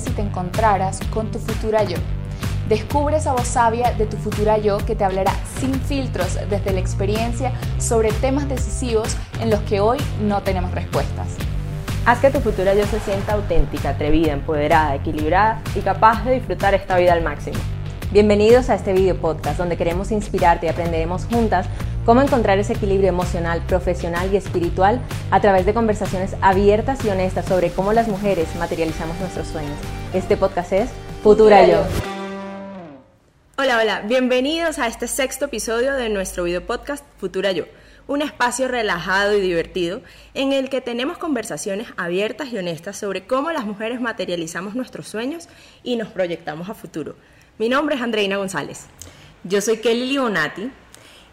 si te encontraras con tu futura yo? Descubre esa voz sabia de tu futura yo que te hablará sin filtros desde la experiencia sobre temas decisivos en los que hoy no tenemos respuestas. Haz que tu futura yo se sienta auténtica, atrevida, empoderada, equilibrada y capaz de disfrutar esta vida al máximo. Bienvenidos a este video podcast donde queremos inspirarte y aprenderemos juntas cómo encontrar ese equilibrio emocional, profesional y espiritual a través de conversaciones abiertas y honestas sobre cómo las mujeres materializamos nuestros sueños. Este podcast es Futura Yo. Hola, hola, bienvenidos a este sexto episodio de nuestro video podcast Futura Yo, un espacio relajado y divertido en el que tenemos conversaciones abiertas y honestas sobre cómo las mujeres materializamos nuestros sueños y nos proyectamos a futuro. Mi nombre es Andreina González. Yo soy Kelly Libonati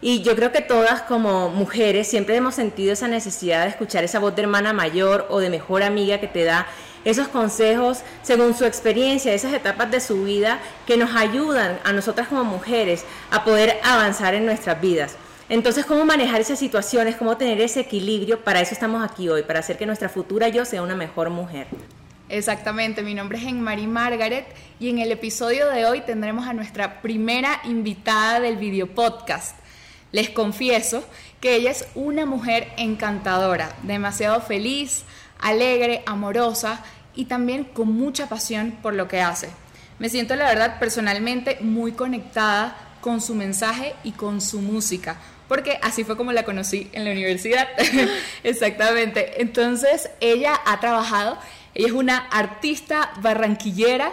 y yo creo que todas como mujeres siempre hemos sentido esa necesidad de escuchar esa voz de hermana mayor o de mejor amiga que te da esos consejos según su experiencia, esas etapas de su vida que nos ayudan a nosotras como mujeres a poder avanzar en nuestras vidas. Entonces, ¿cómo manejar esas situaciones? ¿Cómo tener ese equilibrio? Para eso estamos aquí hoy, para hacer que nuestra futura yo sea una mejor mujer. Exactamente, mi nombre es Enmari Margaret y en el episodio de hoy tendremos a nuestra primera invitada del video podcast. Les confieso que ella es una mujer encantadora, demasiado feliz, alegre, amorosa y también con mucha pasión por lo que hace. Me siento, la verdad, personalmente muy conectada con su mensaje y con su música, porque así fue como la conocí en la universidad. Exactamente. Entonces, ella ha trabajado, ella es una artista barranquillera,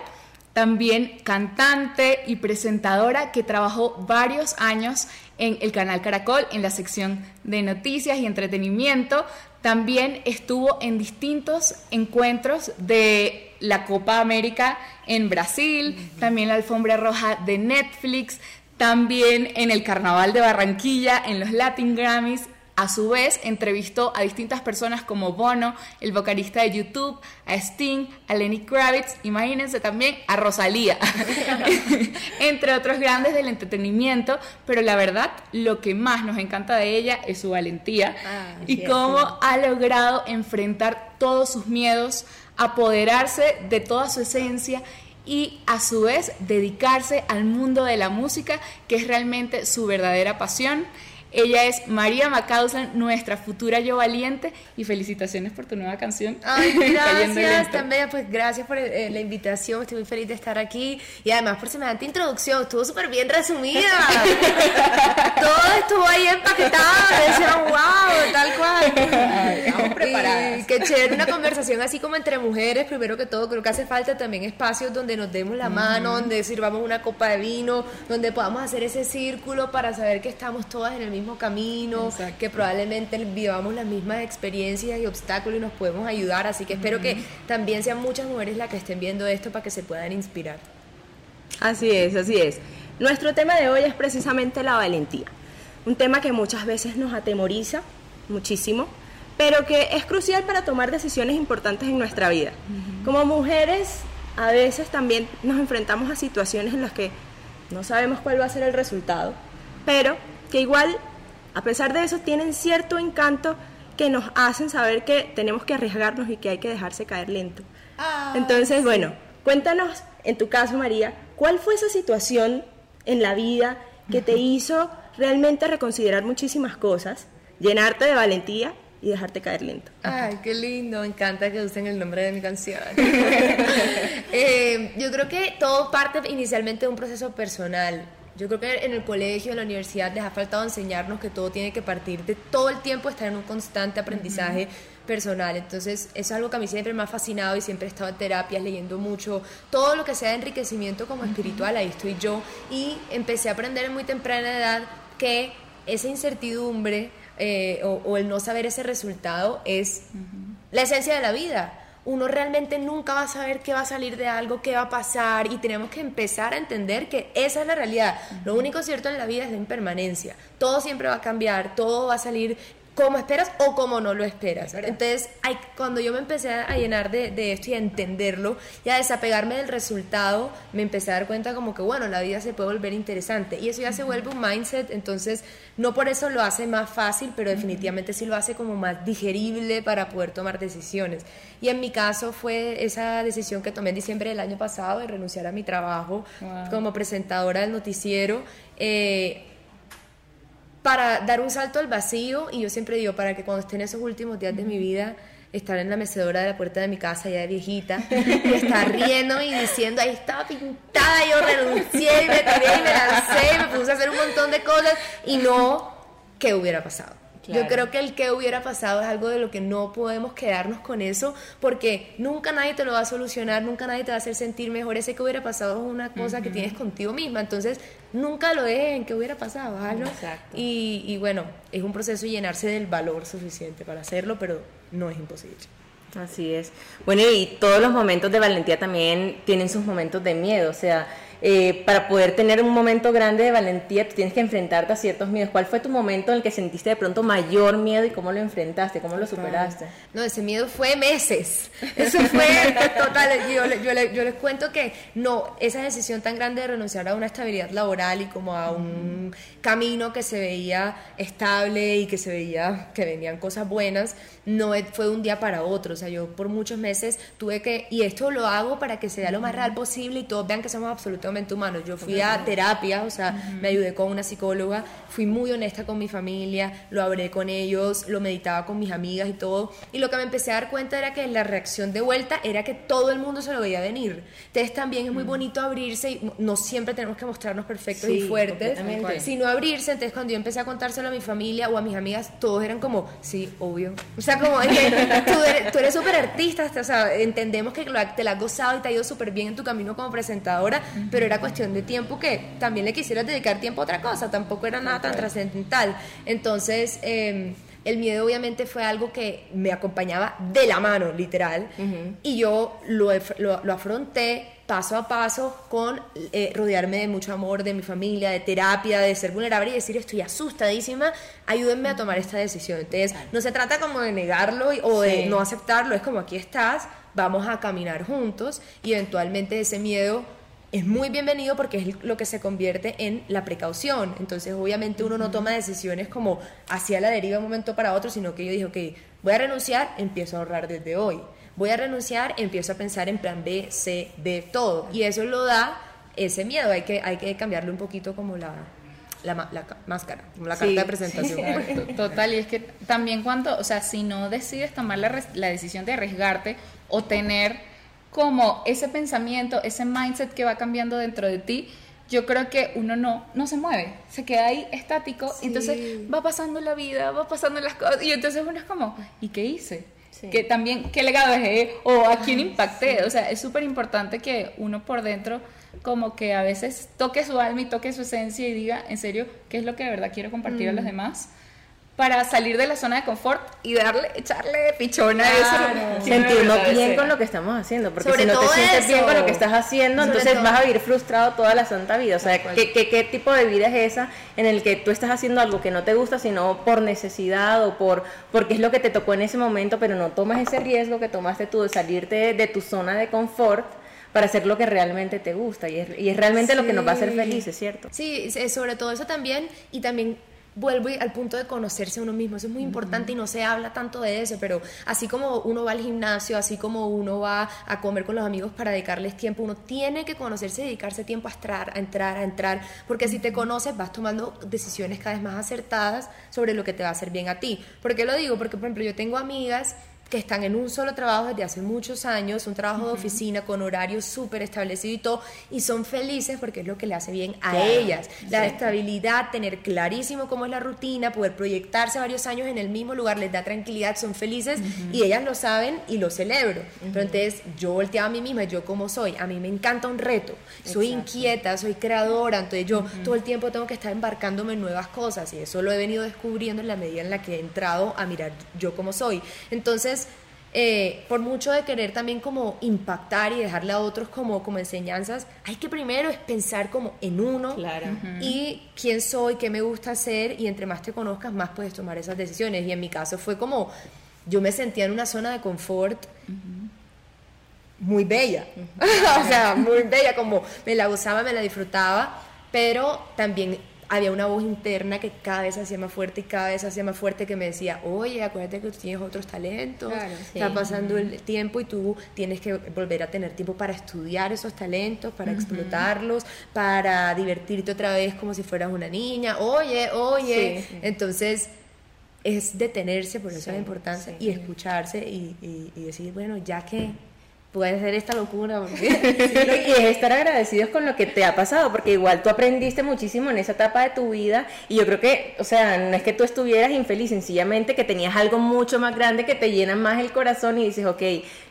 también cantante y presentadora que trabajó varios años en el canal Caracol, en la sección de noticias y entretenimiento. También estuvo en distintos encuentros de la Copa América en Brasil, también la alfombra roja de Netflix, también en el Carnaval de Barranquilla, en los Latin Grammys a su vez, entrevistó a distintas personas como Bono, el vocalista de YouTube, a Sting, a Lenny Kravitz, imagínense también a Rosalía, entre otros grandes del entretenimiento, pero la verdad, lo que más nos encanta de ella es su valentía ah, y cómo ha logrado enfrentar todos sus miedos, apoderarse de toda su esencia y a su vez dedicarse al mundo de la música, que es realmente su verdadera pasión. Ella es María Macauslan, nuestra futura yo valiente, y felicitaciones por tu nueva canción. Ay, gracias, también, pues gracias por eh, la invitación, estoy muy feliz de estar aquí, y además por semejante introducción, estuvo súper bien resumida. Todo estuvo ahí empaquetado, decía, wow, tal cual. Estamos preparadas. qué chévere, una conversación así como entre mujeres, primero que todo, creo que hace falta también espacios donde nos demos la mano, donde sirvamos una copa de vino, donde podamos hacer ese círculo para saber que estamos todas en el mismo camino, que probablemente vivamos las mismas experiencias y obstáculos y nos podemos ayudar. Así que espero que también sean muchas mujeres las que estén viendo esto para que se puedan inspirar. Así es, así es. Nuestro tema de hoy es precisamente la valentía. Un tema que muchas veces nos atemoriza muchísimo, pero que es crucial para tomar decisiones importantes en nuestra vida. Como mujeres, a veces también nos enfrentamos a situaciones en las que no sabemos cuál va a ser el resultado, pero que igual a pesar de eso, tienen cierto encanto que nos hacen saber que tenemos que arriesgarnos y que hay que dejarse caer lento. Ah, Entonces, bueno, cuéntanos, en tu caso, María, ¿cuál fue esa situación en la vida que te hizo realmente reconsiderar muchísimas cosas, llenarte de valentía y dejarte caer lento. Ay, qué lindo, me encanta que usen el nombre de mi canción. Eh, yo creo que todo parte inicialmente de un proceso personal. Yo creo que en el colegio, en la universidad, les ha faltado enseñarnos que todo tiene que partir de todo el tiempo estar en un constante aprendizaje personal. Entonces, eso es algo que a mí siempre me ha fascinado y siempre he estado en terapias, leyendo mucho. Todo lo que sea de enriquecimiento como espiritual, ahí estoy yo. Y empecé a aprender en muy temprana edad que esa incertidumbre eh, o, el no saber ese resultado es la esencia de la vida uno realmente nunca va a saber qué va a salir de algo, qué va a pasar y tenemos que empezar a entender que esa es la realidad. Lo único cierto en la vida es la impermanencia. Todo siempre va a cambiar, todo va a salir como esperas o como no lo esperas. Entonces, hay, cuando yo me empecé a llenar de, de, esto y a entenderlo y a desapegarme del resultado, me empecé a dar cuenta como que, bueno, la vida se puede volver interesante. Y eso ya se vuelve un mindset, entonces no por eso lo hace más fácil, pero definitivamente sí lo hace como más digerible para poder tomar decisiones. Y en mi caso fue esa decisión que tomé en diciembre del año pasado de renunciar a mi trabajo como presentadora del noticiero. Eh, para dar un salto al vacío y yo siempre digo, para que cuando esté en esos últimos días de mi vida, estar en la mecedora de la puerta de mi casa ya de viejita y estar riendo y diciendo, ahí estaba pintada, yo renuncié y me tiré y me lancé, me puse a hacer un montón de cosas y no, ¿qué hubiera pasado? Yo creo que el que hubiera pasado es algo de lo que no podemos quedarnos con eso, porque nunca nadie te lo va a solucionar, nunca nadie te va a hacer sentir mejor. Ese que hubiera pasado es una cosa que tienes contigo misma, entonces nunca lo dejes en que hubiera pasado, Y, y bueno, es un proceso llenarse del valor suficiente para hacerlo, pero no es imposible. Así es. Bueno, y todos los momentos de valentía también tienen sus momentos de miedo, o sea, eh, para poder tener un momento grande de valentía, tú tienes que enfrentarte a ciertos miedos. ¿Cuál fue tu momento en el que sentiste de pronto mayor miedo y cómo lo enfrentaste? ¿Cómo lo superaste? No, ese miedo fue meses. Eso fue total. Yo, yo, yo, les cuento que no, esa decisión tan grande de renunciar a una estabilidad laboral y como a un camino que se veía estable y que se veía que venían cosas buenas, no fue de un día para otro. O sea, yo por muchos meses tuve que, y esto lo hago para que sea lo más real posible y todos vean que somos absolutamente humanos. Yo fui a terapia, o sea, me ayudé con una psicóloga, fui muy honesta con mi familia, lo hablé con ellos, lo meditaba con mis amigas y todo. Y lo que me empecé a dar cuenta era que la reacción de vuelta era que todo el mundo se lo veía venir. Entonces también es muy bonito abrirse y no siempre tenemos que mostrarnos perfectos y fuertes, sino abrirse. Entonces cuando yo empecé a contárselo a mi familia o a mis amigas, todos eran como, sí, obvio. O sea, como tú eres súper artista, o sea, entendemos que te la has gozado y te ha ido súper bien en tu camino como presentadora, pero pero era cuestión de tiempo que también le quisieras dedicar tiempo a otra cosa, tampoco era nada tan trascendental. Entonces, em, el miedo obviamente fue algo que me acompañaba de la mano, literal, y yo lo, lo, afronté paso a paso con eh, rodearme de mucho amor, de mi familia, de terapia, de ser vulnerable y decir estoy asustadísima, ayúdenme a tomar esta decisión. Entonces, no se trata como de negarlo o de no aceptarlo, es como aquí estás, vamos a caminar juntos y eventualmente ese miedo es muy bienvenido porque es lo que se convierte en la precaución. Entonces, obviamente uno no toma decisiones como hacia la deriva de un momento para otro, sino que yo dije, ok, voy a renunciar, empiezo a ahorrar desde hoy. Voy a renunciar, empiezo a pensar en plan B, C, D, todo. Y eso lo da ese miedo. Hay que, hay que cambiarle un poquito como la, la, máscara, como la carta de presentación. total, y es que también cuando, o sea, si no decides tomar la, la decisión de arriesgarte o tener como ese pensamiento, ese mindset que va cambiando dentro de ti, yo creo que uno no, no se mueve, se queda ahí estático, y entonces va pasando la vida, va pasando las cosas, y entonces uno es como, ¿y qué hice? Que también, ¿qué legado dejé? ¿O a quién impacté? O sea, es súper importante que uno por dentro como que a veces toque su alma y toque su esencia y diga, en serio, ¿qué es lo que de verdad quiero compartir a los mm. demás? Para salir de la zona de confort y darle, echarle pichona a eso. Sentirnos bien con lo que estamos haciendo, porque si no te sientes bien con lo que estás haciendo, entonces vas a vivir frustrado toda la santa vida. O sea, ¿qué, ¿qué, tipo de vida es esa en el que tú estás haciendo algo que no te gusta, sino por necesidad o por porque es lo que te tocó en ese momento, pero no tomas ese riesgo que tomaste tú de salirte de, tu zona de confort? para hacer lo que realmente te gusta y es, y es realmente lo que nos va a hacer felices, ¿cierto? Sí, sobre todo eso también y también vuelvo al punto de conocerse a uno mismo, eso es muy importante y no se habla tanto de eso, pero así como uno va al gimnasio, así como uno va a comer con los amigos para dedicarles tiempo, uno tiene que conocerse y dedicarse tiempo a entrar, a entrar, a entrar, porque si te conoces vas tomando decisiones cada vez más acertadas sobre lo que te va a hacer bien a ti. ¿Por qué lo digo? Porque, por ejemplo, yo tengo amigas que están en un solo trabajo desde hace muchos años, un trabajo de oficina con horario súper establecido y todo, y son felices porque es lo que le hace bien a ellas. La estabilidad, tener clarísimo cómo es la rutina, poder proyectarse varios años en el mismo lugar, les da tranquilidad, son felices y ellas lo saben y lo celebro. Pero entonces yo volteaba a mí misma, yo como soy, a mí me encanta un reto, soy inquieta, soy creadora, entonces yo todo el tiempo tengo que estar embarcándome en nuevas cosas y eso lo he venido descubriendo en la medida en la que he entrado a mirar yo como soy. Entonces, eh, por mucho de querer también como impactar y dejarle a otros como, como enseñanzas, hay que primero es pensar como en uno Claro. y quién soy, qué me gusta hacer y entre más te conozcas más puedes tomar esas decisiones. Y en mi caso fue como, yo me sentía en una zona de confort muy bella, o sea, muy bella, como me la gozaba, me la disfrutaba, pero también había una voz interna que cada vez hacía más fuerte y cada vez hacía más fuerte que me decía, oye, acuérdate que tú tienes otros talentos, Claro, está pasando el tiempo y tú tienes que volver a tener tiempo para estudiar esos talentos, para explotarlos, para divertirte otra vez como si fueras una niña, oye, oye, Sí, entonces es detenerse, por eso Sí, la importancia, y escucharse y, y- y decir, bueno, ya que puede hacer esta locura, porque y es estar agradecidos con lo que te ha pasado, porque igual tú aprendiste muchísimo en esa etapa de tu vida y yo creo que, o sea, no es que tú estuvieras infeliz, sencillamente que tenías algo mucho más grande que te llena más el corazón y dices, ok,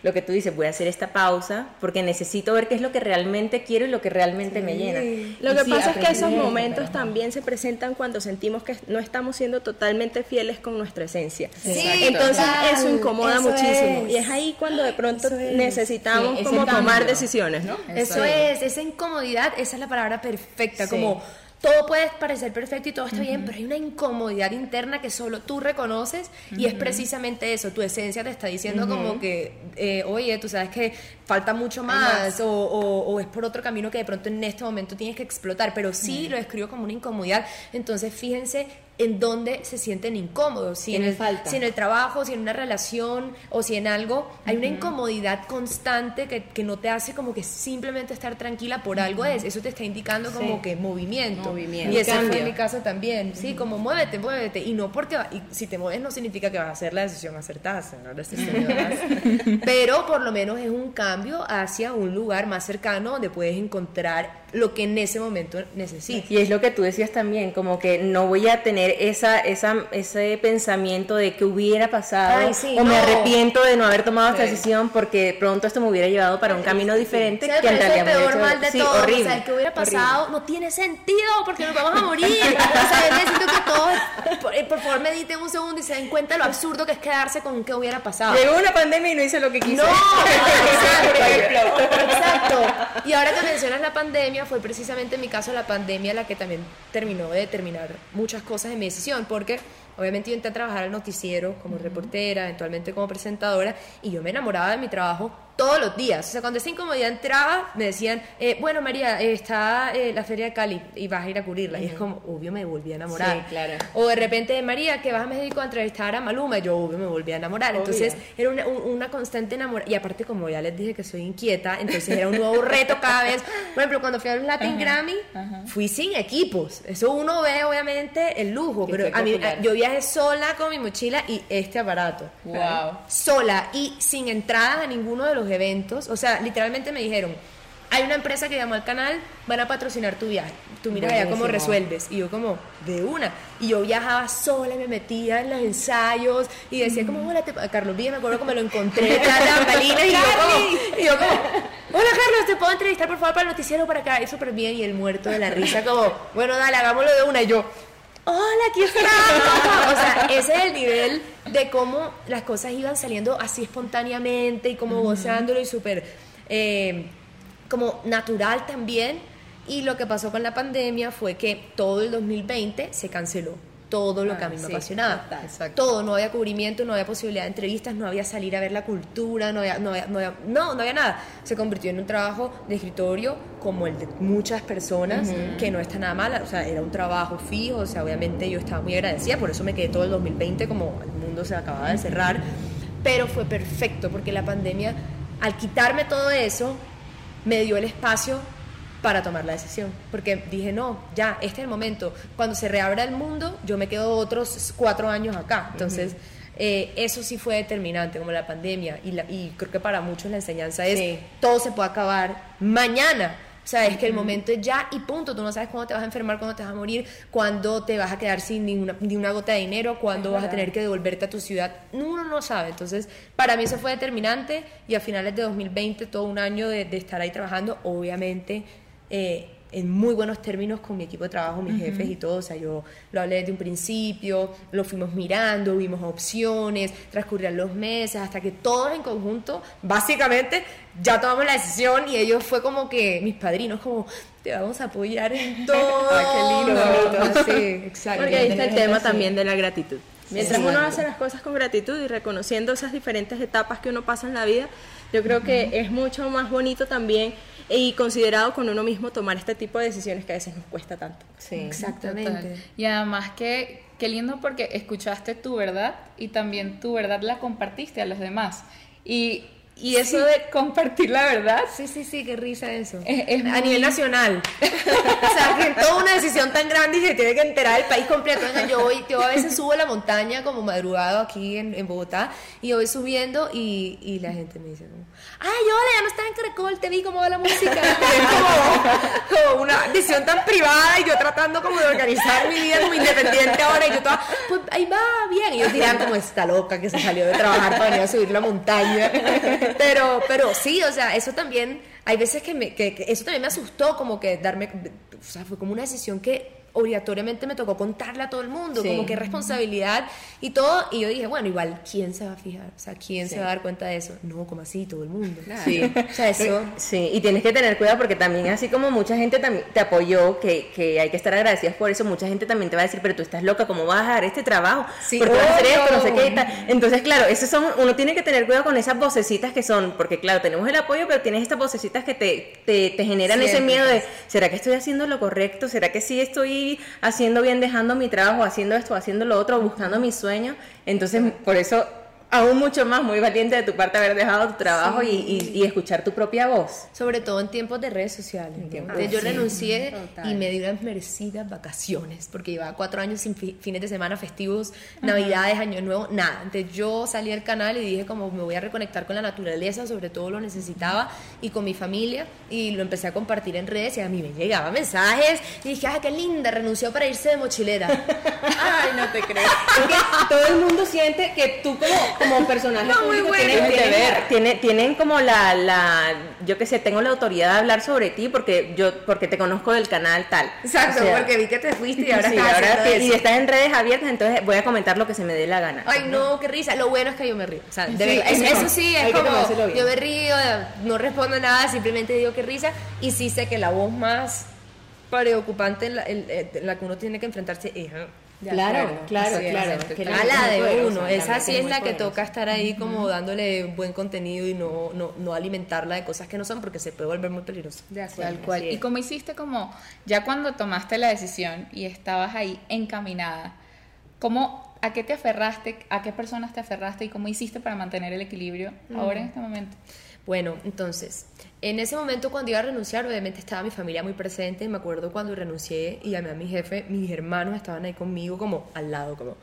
lo que tú dices, voy a hacer esta pausa porque necesito ver qué es lo que realmente quiero y lo que realmente me llena. Lo Y que sí, pasa es que esos momentos pero- también se presentan cuando sentimos que no estamos siendo totalmente fieles con nuestra esencia. Sí, Entonces total. eso incomoda Eso muchísimo. es. Y es ahí cuando de pronto es. Necesitamos Sí, como tomar cambio. decisiones, ¿no? Eso es, esa incomodidad, esa es la palabra perfecta, Sí. como todo puede parecer perfecto y todo está bien, pero hay una incomodidad interna que solo tú reconoces y es precisamente eso, tu esencia te está diciendo como que, eh, oye, tú sabes que falta mucho más, O, o- o es por otro camino que de pronto en este momento tienes que explotar, pero sí lo describo como una incomodidad, entonces fíjense en dónde se sienten incómodos, si en, ¿Qué les el, falta? si en el trabajo, si en una relación o si en algo, hay una incomodidad constante que, que no te hace como que simplemente estar tranquila por algo es, eso te está indicando como Sí. que movimiento. Movimiento. Y ese fue mi caso también, sí, como muévete, muévete, y no porque, y si te mueves no significa que vas a hacer la decisión acertada, señoras y señoras, pero por lo menos es un cambio hacia un lugar más cercano donde puedes encontrar lo que en ese momento necesitas. Y es lo que tú decías también, como que no voy a tener esa, esa, ese pensamiento de que hubiera pasado Ay, sí, o me no. arrepiento de no haber tomado esta Sí. decisión porque pronto esto me hubiera llevado para un camino diferente Se me que en parece el me peor mal de sí, todo. horrible, o sea, el que hubiera horrible. pasado no tiene sentido porque nos vamos a morir. o sea, necesito que todos, por, eh, por favor, mediten un segundo y se den cuenta lo absurdo que es quedarse con qué hubiera pasado. Llegó una pandemia y no hice lo que quise. No, exacto, exacto. Y ahora que mencionas la pandemia, fue precisamente en mi caso la pandemia la que también terminó de determinar muchas cosas en mi decisión, porque obviamente yo entré a trabajar al noticiero como reportera, eventualmente como presentadora, y yo me enamoraba de mi trabajo todos los días. O sea, cuando esa incomodidad entraba, me decían, eh, bueno, María, eh, está eh, la feria de Cali y vas a ir a cubrirla. Y es como, obvio, me volví a enamorar. Sí, claro. O de repente, María, que vas a México a entrevistar a Maluma, yo obvio me volví a enamorar. Entonces, era una, un- una constante enamorada. Y aparte, como ya les dije que soy inquieta, entonces era un nuevo reto cada vez. Por ejemplo, cuando fui a los Latin Grammy, fui sin equipos. Eso uno ve, obviamente, el lujo. Que Pero a mí, popular. yo viajé sola con mi mochila y este aparato. Wow. Sola y sin entradas a ninguno de los eventos. O sea, literalmente me dijeron. Hay una empresa que llamó al canal, van a patrocinar tu viaje. Tú mira ya cómo resuelves. Y yo como, de una. Y yo viajaba sola, me metía en los ensayos y decía como, hola, te... Carlos Villa, me acuerdo me lo encontré bambalinas y yo como, y yo como, hola Carlos, ¿te puedo entrevistar por favor para el noticiero para acá? Y súper bien y el muerto de la risa como, bueno, dale, hagámoslo de una. Y yo, hola, aquí estamos. O sea, ese es el nivel de cómo las cosas iban saliendo así espontáneamente y como gozándolo y súper... eh, como natural también. Y lo que pasó con la pandemia fue que todo el 2020 se canceló. Todo lo que a mí me apasionaba. Exacto. Todo, no había cubrimiento, no había posibilidad de entrevistas, no había salir a ver la cultura, no había, no había, no había, no, no había nada. Se convirtió en un trabajo de escritorio como el de muchas personas, que no está nada mal, o sea, era un trabajo fijo, o sea, obviamente yo estaba muy agradecida, por eso me quedé todo el 2020 como el mundo se acababa de cerrar, pero fue perfecto porque la pandemia, al quitarme todo eso, me dio el espacio para tomar la decisión. Porque dije, no, ya, este es el momento. Cuando se reabra el mundo, yo me quedo otros cuatro años acá. Entonces, eh, eso sí fue determinante, como la pandemia. Y, la- y creo que para muchos la enseñanza es, Sí. todo se puede acabar mañana. O sea, es que el momento es ya y punto. Tú no sabes cuándo te vas a enfermar, cuándo te vas a morir, cuándo te vas a quedar sin ninguna, ni una gota de dinero, cuándo vas a tener que devolverte a tu ciudad. Uno no sabe. Entonces, para mí eso fue determinante y a finales de 2020, todo un año de, de estar ahí trabajando, obviamente eh, en muy buenos términos con mi equipo de trabajo, mis jefes y todo. O sea, yo lo hablé desde un principio, lo fuimos mirando, vimos opciones, transcurrían los meses, hasta que todos en conjunto, básicamente, ya tomamos la decisión y ellos fue como que mis padrinos, como te vamos a apoyar en todo. Ah, qué lindo. Sí, exacto. Porque ahí está el tema también de la gratitud. Mientras uno hace las cosas con gratitud y reconociendo esas diferentes etapas que uno pasa en la vida, yo creo que es mucho más bonito también y considerado con uno mismo tomar este tipo de decisiones que a veces nos cuesta tanto. Sí, exactamente. Total. Y además que qué lindo porque escuchaste tu verdad y también tu verdad la compartiste a los demás. Y, y eso de compartir la verdad Sí, sí, sí, qué risa eso. Es- es a muy- nivel nacional. o sea, que toda una decisión tan grande y se tiene que enterar el país completo. Yo, voy, yo a veces subo a la montaña como madrugado aquí en, en Bogotá y voy subiendo y, y la gente me dice ay, hola, ya no estás en Caracol, te vi cómo va la música. Como, como una decisión tan privada y yo tratando como de organizar mi vida como independiente ahora y yo toda, pues ahí va bien. Y ellos dirán como esta loca que se salió de trabajar para venir a subir la montaña. Pero, pero sí, o sea, eso también, hay veces que, me, que, que eso también me asustó, como que darme, o sea, fue como una decisión que obligatoriamente me tocó contarle a todo el mundo, Sí. como que responsabilidad y todo, y yo dije, bueno, igual, ¿quién se va a fijar? O sea, ¿quién se va a dar cuenta de eso? No, como así, todo el mundo. Sí. O sea, eso... Sí, y tienes que tener cuidado porque también así como mucha gente también te apoyó, que, que hay que estar agradecidas por eso, mucha gente también te va a decir, pero tú estás loca, ¿cómo vas a dar este trabajo? Sí, ¿Por qué vas a hacer esto? No sé qué y tal. Entonces, claro, esos son, uno tiene que tener cuidado con esas vocecitas que son, porque claro, tenemos el apoyo, pero tienes estas vocecitas que te, te, te generan ese miedo de, ¿será que estoy haciendo lo correcto? ¿Será que sí estoy haciendo bien, dejando mi trabajo, haciendo esto, haciendo lo otro, buscando mis sueños? Entonces, por eso aún mucho más, muy valiente de tu parte haber dejado tu trabajo y, y- y escuchar tu propia voz. Sobre todo en tiempos de redes sociales. ¿no? tiempos yo sí. renuncié Total. y me di unas merecidas vacaciones porque llevaba cuatro años sin fi- fines de semana festivos, navidades, año nuevo, nada. Entonces yo salí del canal y dije como me voy a reconectar con la naturaleza, sobre todo lo necesitaba y con mi familia y lo empecé a compartir en redes y a mí me llegaban mensajes y dije, ah, qué linda, renunció para irse de mochilera. Ay, no te creo. Es que todo el mundo siente que tú como, como personaje No, muy público bueno. tienes, Tienes que tienes- ver. tiene- tienen como la, la, yo que sé, tengo la autoridad de hablar sobre ti porque yo, porque te conozco del canal tal. Exacto, O sea, porque vi que te fuiste y ahora sí, estás ahora te- y estás en redes abiertas, entonces voy a comentar lo que se me dé la gana. Ay, no, qué risa. Lo bueno es que yo me río. O sea, de Sí, verdad, eso es- no. eso sí, es como yo me río, no respondo nada, simplemente digo qué risa. Y sí sé que la voz más preocupante en la, en- en la que uno tiene que enfrentarse es Claro, claro, claro. Que a la- de uno. Esa sí es la que toca estar ahí como dándole buen contenido y no, no, no alimentarla de cosas que no son porque se puede volver muy peligroso. Tal cual. Y como hiciste como, ya cuando tomaste la decisión y estabas ahí encaminada, ¿cómo, ¿a qué te aferraste? ¿A qué personas te aferraste? ¿Y cómo hiciste para mantener el equilibrio ahora en este momento? Bueno, entonces, en ese momento cuando iba a renunciar, obviamente estaba mi familia muy presente. Me acuerdo cuando renuncié y llamé a mi jefe, mis hermanos estaban ahí conmigo, como al lado, como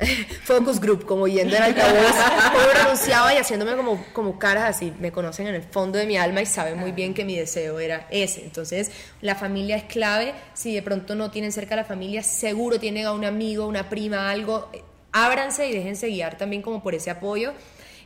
focus group, como yendo en altavoz, como renunciaba y haciéndome como, como caras así. Me conocen en el fondo de mi alma y saben muy bien que mi deseo era ese. Entonces, la familia es clave. Si de pronto no tienen cerca a la familia, seguro tienen a un amigo, una prima, algo. Ábranse y déjense guiar también como por ese apoyo.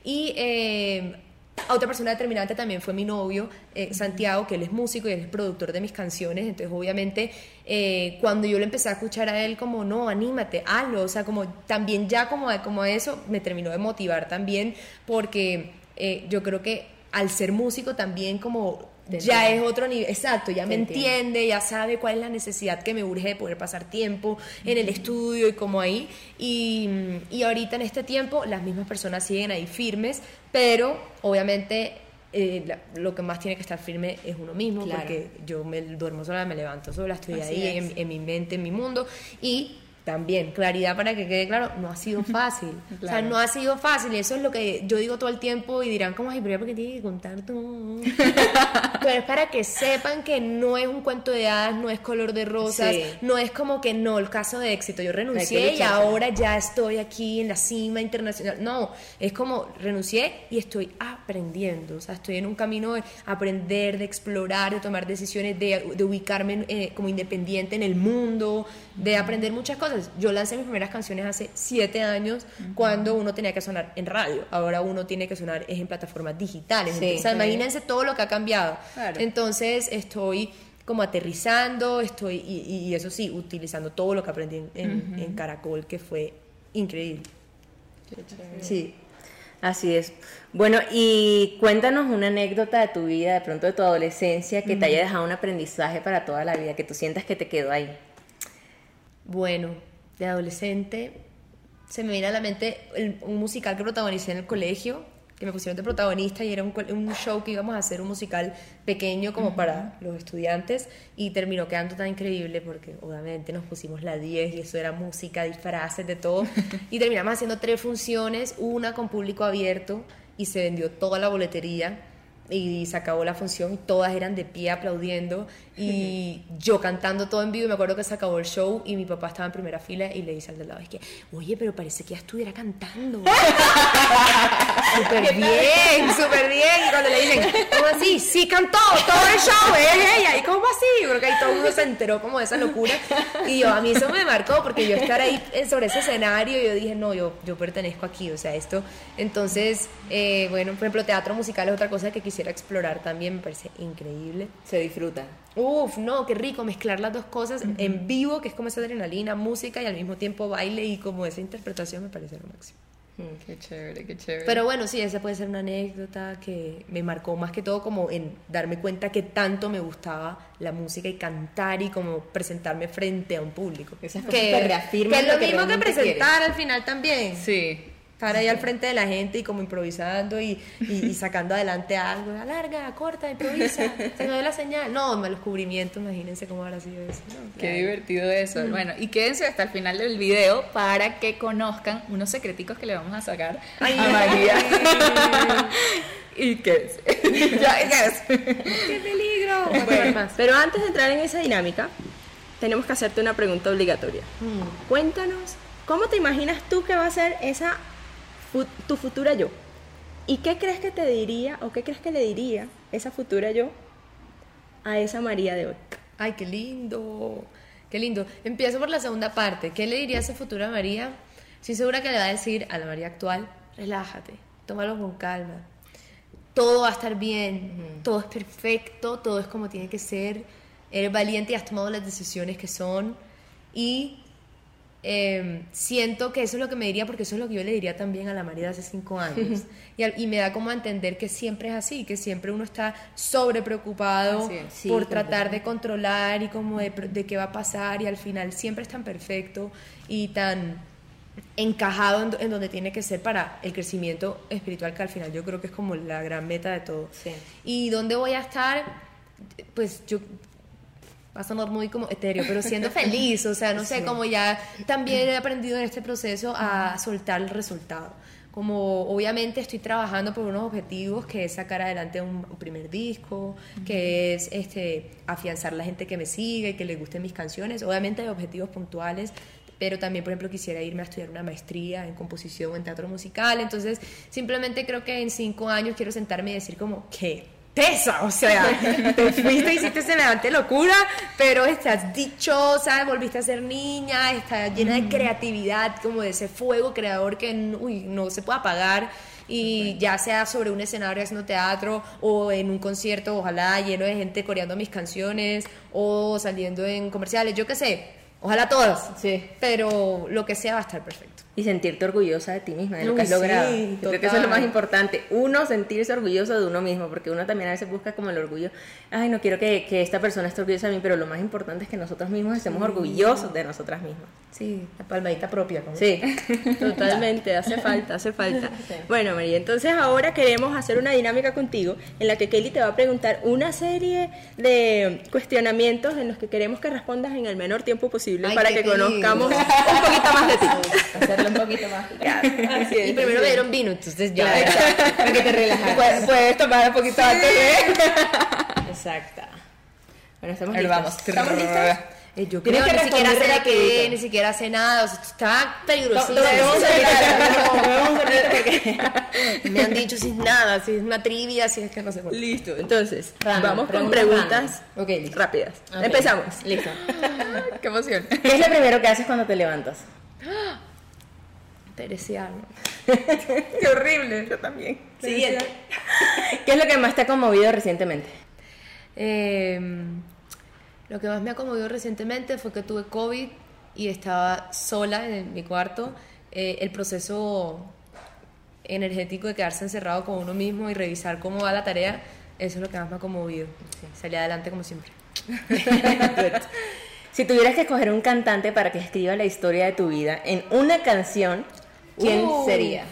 Y eh, otra persona determinante también fue mi novio, eh, Santiago, que él es músico y él es productor de mis canciones. Entonces, obviamente, eh, cuando yo le empecé a escuchar a él, como, no, anímate, hazlo. O sea, como también ya como, como eso, me terminó de motivar también, porque eh, yo creo que al ser músico también como... Ya es otro nivel, exacto, ya me entiende, ya sabe cuál es la necesidad que me urge de poder pasar tiempo en el estudio y como ahí. Y, y ahorita en este tiempo las mismas personas siguen ahí firmes, pero obviamente eh, la- lo que más tiene que estar firme es uno mismo, Claro. porque yo me duermo sola, me levanto sola, estoy Así ahí es. en, en mi mente, en mi mundo. Y también, claridad para que quede claro, no ha sido fácil. O sea, no ha sido fácil. Y eso es lo que yo digo todo el tiempo y dirán como, ay, pero ya porque tienes que contar todo. pero es para que sepan que no es un cuento de hadas, no es color de rosas, Sí. no es como que no, el caso de éxito. Yo renuncié y ahora ya estoy aquí en la cima internacional. No, es como renuncié y estoy aprendiendo. O sea, estoy en un camino de aprender, de explorar, de tomar decisiones, de, de ubicarme eh, como independiente en el mundo, de aprender muchas cosas. Yo lancé mis primeras canciones hace siete años cuando uno tenía que sonar en radio. Ahora uno tiene que sonar es en plataformas digitales. Sí. O sea, imagínense todo lo que ha cambiado. Claro. Entonces estoy como aterrizando, estoy, y, y eso sí, utilizando todo lo que aprendí en, en- en Caracol, que fue increíble. Sí. Así es. Bueno, y cuéntanos una anécdota de tu vida, de pronto de tu adolescencia, que te haya dejado un aprendizaje para toda la vida, que tú sientas que te quedó ahí. Bueno, de adolescente se me viene a la mente el- un musical que protagonicé en el colegio, que me pusieron de protagonista y era un show que íbamos a hacer, un musical pequeño como para los estudiantes y terminó quedando tan increíble porque obviamente nos pusimos la 10 y eso era música, disfraces, de todo y terminamos haciendo tres funciones, una con público abierto y se vendió toda la boletería y se acabó la función y todas eran de pie aplaudiendo y yo cantando todo en vivo. Y me acuerdo que se acabó el show y mi papá estaba en primera fila y le dice al de lado es que oye pero parece que ya estuviera cantando súper bien súper bien y cuando le dicen ¿cómo así? sí cantó todo el show es ella y ¿cómo así? Yo creo que ahí todo el mundo se enteró como de esa locura y yo a mí eso me marcó porque yo estar ahí sobre ese escenario yo dije no yo, yo pertenezco aquí o sea esto entonces eh, bueno por ejemplo teatro musical es otra cosa que quisiera explorar también me parece increíble Se disfruta. Uf, no, qué rico mezclar las dos cosas en vivo, que es como esa adrenalina, música y al mismo tiempo baile y como esa interpretación me parece lo máximo. Qué chévere, qué chévere. Pero bueno, sí, esa puede ser una anécdota que me marcó más que todo como en darme cuenta que tanto me gustaba la música y cantar y como presentarme frente a un público. Esas cosas te reafirman que es lo lo que mismo que presentar al final también. sí. Estar ahí al frente de la gente y como improvisando y, y- y sacando adelante algo. Alarga, corta, improvisa. Se me dio la señal. No, los cubrimientos, imagínense cómo habrá sido eso. ¿no? Qué divertido eso. Bueno, y quédense hasta el final del video para que conozcan unos secreticos que le vamos a sacar Ay, a María. y quédense. ya, quédense. ¡Qué peligro! Bueno, pero antes de entrar en esa dinámica, tenemos que hacerte una pregunta obligatoria. Mm. Cuéntanos, ¿cómo te imaginas tú que va a ser esa tu futura yo? ¿Y qué crees que te diría o qué crees que le diría esa futura yo a esa María de hoy? Ay, qué lindo. Qué lindo. Empiezo por la segunda parte. ¿Qué le diría a esa futura María? Estoy segura que le va a decir a la María actual, relájate, tómalo con calma. Todo va a estar bien, todo es perfecto, todo es como tiene que ser. Eres valiente y has tomado las decisiones que son. Y eh, siento que eso es lo que me diría, porque eso es lo que yo le diría también a la María de hace cinco años. y, al- y me da como a entender que siempre es así, que siempre uno está sobre preocupado es. Sí, por tratar de controlar y como de, de qué va a pasar y al final siempre es tan perfecto y tan encajado en, en donde tiene que ser para el crecimiento espiritual que al final yo creo que es como la gran meta de todo. Sí. ¿Y dónde voy a estar? Pues yo va a sonar muy como etéreo, pero siendo feliz, o sea, no sé, como ya también he aprendido en este proceso a soltar el resultado. Como obviamente estoy trabajando por unos objetivos que es sacar adelante un, un primer disco, que es este afianzar la gente que me sigue y que le gusten mis canciones. Obviamente hay objetivos puntuales, pero también, por ejemplo, quisiera irme a estudiar una maestría en composición o en teatro musical. Entonces, simplemente creo que en cinco años quiero sentarme y decir como, ¿qué? Tesa, o sea, te fuiste, hiciste semejante locura, pero estás dichosa, volviste a ser niña, estás llena de creatividad, como de ese fuego creador que uy, no se puede apagar. Y ya sea sobre un escenario haciendo teatro o en un concierto, ojalá lleno de gente coreando mis canciones o saliendo en comerciales, yo qué sé, ojalá todas. Sí. Pero lo que sea va a estar perfecto. Y sentirte orgullosa de ti misma, de lo Uy, que has sí, logrado. Yo Creo que eso es lo más total. importante. Uno, sentirse orgulloso de uno mismo, porque uno también a veces busca como el orgullo. Ay, no quiero que, que esta persona esté orgullosa de mí, pero lo más importante es que nosotros mismos estemos orgullosos de nosotras mismas. Sí, la palmadita propia. como- Sí. Totalmente, hace falta, hace falta. Bueno, María, entonces ahora queremos hacer una dinámica contigo en la que Kelly te va a preguntar una serie de cuestionamientos en los que queremos que respondas en el menor tiempo posible Ay, para que conozcamos un poquito más de ti. Hacerlo un poquito más picante. Así es, Y primero me es. dieron vino, entonces ya. Para que te relajes. Puedes, puedes tomar un poquito antes de. Exacto. Bueno, estamos Ahí listas. vamos. ¿Estamos listas? Eh, yo creo que que ni siquiera de qué, rapidito. ni siquiera sé nada, o sea, esto está tomemos un sorbito porque- Me han dicho sin nada, si es una trivia, si es que no sé. bueno. Listo, entonces vamos con preguntas preguntas random. Ok, listo. rápidas. Ok. Empezamos. Listo. Qué emoción. ¿Qué es lo primero que haces cuando te levantas? Teresiano. Qué horrible. Yo también. Siguiente. ¿Qué es lo que más te ha conmovido recientemente? Eh, Lo que más me ha conmovido recientemente fue que tuve COVID y estaba sola en mi cuarto. Eh, el proceso energético de quedarse encerrado con uno mismo y revisar cómo va la tarea, eso es lo que más me ha conmovido. Sí, salí adelante como siempre. si tuvieras que escoger un cantante para que escriba la historia de tu vida en una canción, ¿quién Uh. sería?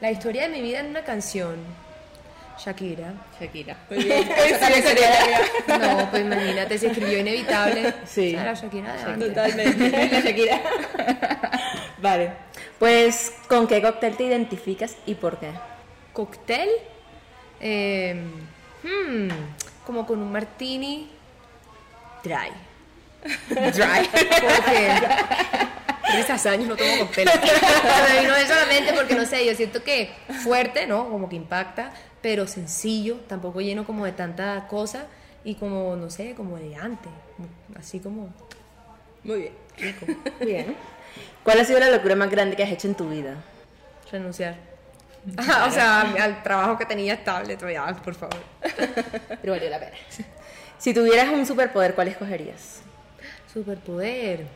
La historia de mi vida en una canción. Shakira. Shakira. No, pues imagínate, se escribió inevitable. Sí. O sea, la Shakira. Totalmente. La Shakira. vale. Pues, ¿con qué cóctel te identificas y por qué? Cóctel. eh, hmm, como con un martini dry. Dry. Porque en estos años no tomo cóctel. Me vino eso a la mente porque no sé, yo siento que fuerte, ¿no? Como que impacta, pero sencillo, tampoco lleno como de tanta cosa y como, no sé, como elegante. Así como Muy bien. rico. Bien. ¿Cuál ha sido la locura más grande que has hecho en tu vida? Renunciar. o sea, al trabajo que tenía estable, todavía, por favor. Pero valió la pena. Si tuvieras un superpoder, ¿cuál escogerías? Superpoder.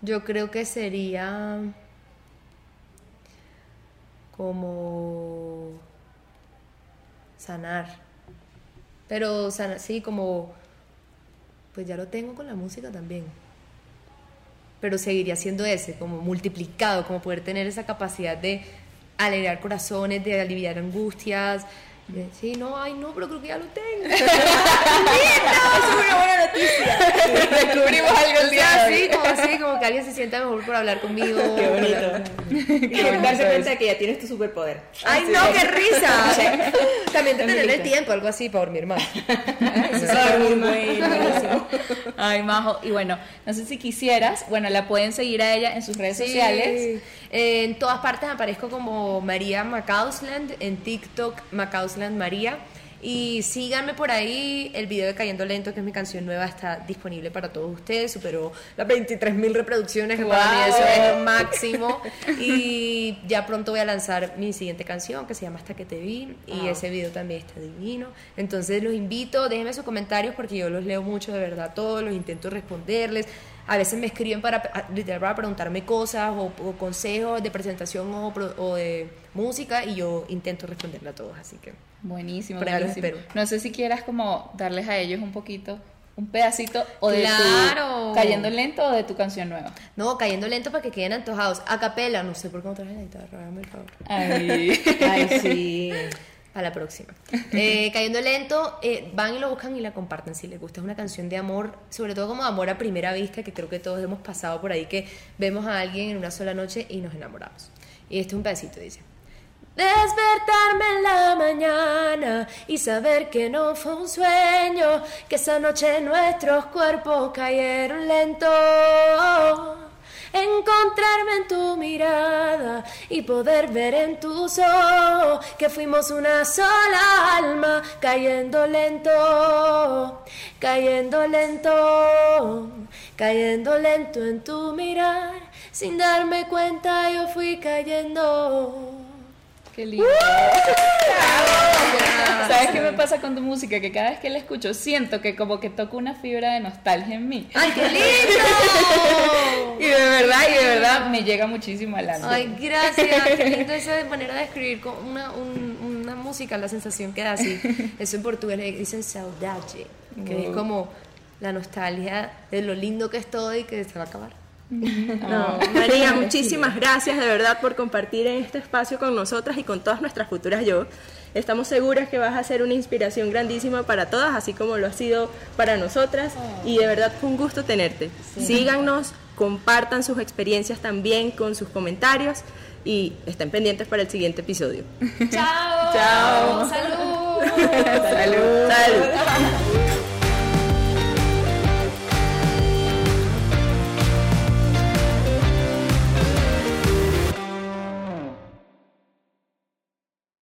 Yo creo que sería como sanar. Pero sanar, sí, como pues ya lo tengo con la música también. Pero seguiría siendo ese, como multiplicado, como poder tener esa capacidad de alegrar corazones, de aliviar angustias. Sí, no, ay, no, pero creo que ya lo tengo. Descubrimos algo el O día así, como así, como que alguien se sienta mejor por hablar conmigo. Qué bonito. Y darse cuenta de que ya tienes tu superpoder. Ay, no, qué risa. También de tener el tiempo, algo así para dormir más. Eso es muy buenísimo. Ay, Majo. Y bueno, no sé si quisieras, bueno, la pueden seguir a ella en sus redes sociales. En todas partes aparezco como María Macausland, en TikTok Macausland María. Y síganme por ahí, el video de Cayendo Lento, que es mi canción nueva, está disponible para todos ustedes. Superó las 23.000 reproducciones, que para mí Wow. eso es lo máximo. Y ya pronto voy a lanzar mi siguiente canción, que se llama Hasta que te vi. Y ese video también está divino. Entonces los invito, déjenme sus comentarios porque yo los leo mucho, de verdad, todos, los intento responderles. A veces me escriben para, literal, para preguntarme cosas o, o consejos de presentación o, o de música y yo intento responderle a todos, así que... Buenísimo, buenísimo. No sé si quieras como darles a ellos un poquito, un pedacito o de Claro. tu cayendo lento o de tu canción nueva. No, cayendo lento para que queden antojados. A capela, no sé por qué no traje la guitarra, hágame el favor. Ay. Ay, sí. Para la próxima. Eh, cayendo lento, eh, van y lo buscan y la comparten si les gusta. Es una canción de amor, sobre todo como amor a primera vista, que creo que todos hemos pasado por ahí, que vemos a alguien en una sola noche y nos enamoramos. Y este es un pedacito, dice. Despertarme en la mañana y saber que no fue un sueño, que esa noche nuestros cuerpos cayeron lento. Encontrarme en tu mirada y poder ver en tus ojos que fuimos una sola alma, cayendo lento, cayendo lento, cayendo lento en tu mirar. Sin darme cuenta yo fui cayendo. Qué lindo. ¿Sabes qué me pasa con tu música? Que cada vez que la escucho siento que como que toco una fibra de nostalgia en mí. ¡Ay, qué lindo! Y de verdad, y de verdad me llega muchísimo al alma. Ay, gracias. Qué lindo esa manera de escribir con una, un- una música, la sensación que da así. Eso en portugués le dicen saudade, que es como la nostalgia de lo lindo que es todo y que se va a acabar. No, María, muchísimas gracias de verdad por compartir en este espacio con nosotras y con todas nuestras futuras yo. Estamos seguras que vas a ser una inspiración grandísima para todas, así como lo ha sido para nosotras. Y de verdad fue un gusto tenerte. Síganos, compartan sus experiencias también con sus comentarios y estén pendientes para el siguiente episodio. ¡Chao! Chao. ¡Salud! Salud. Salud.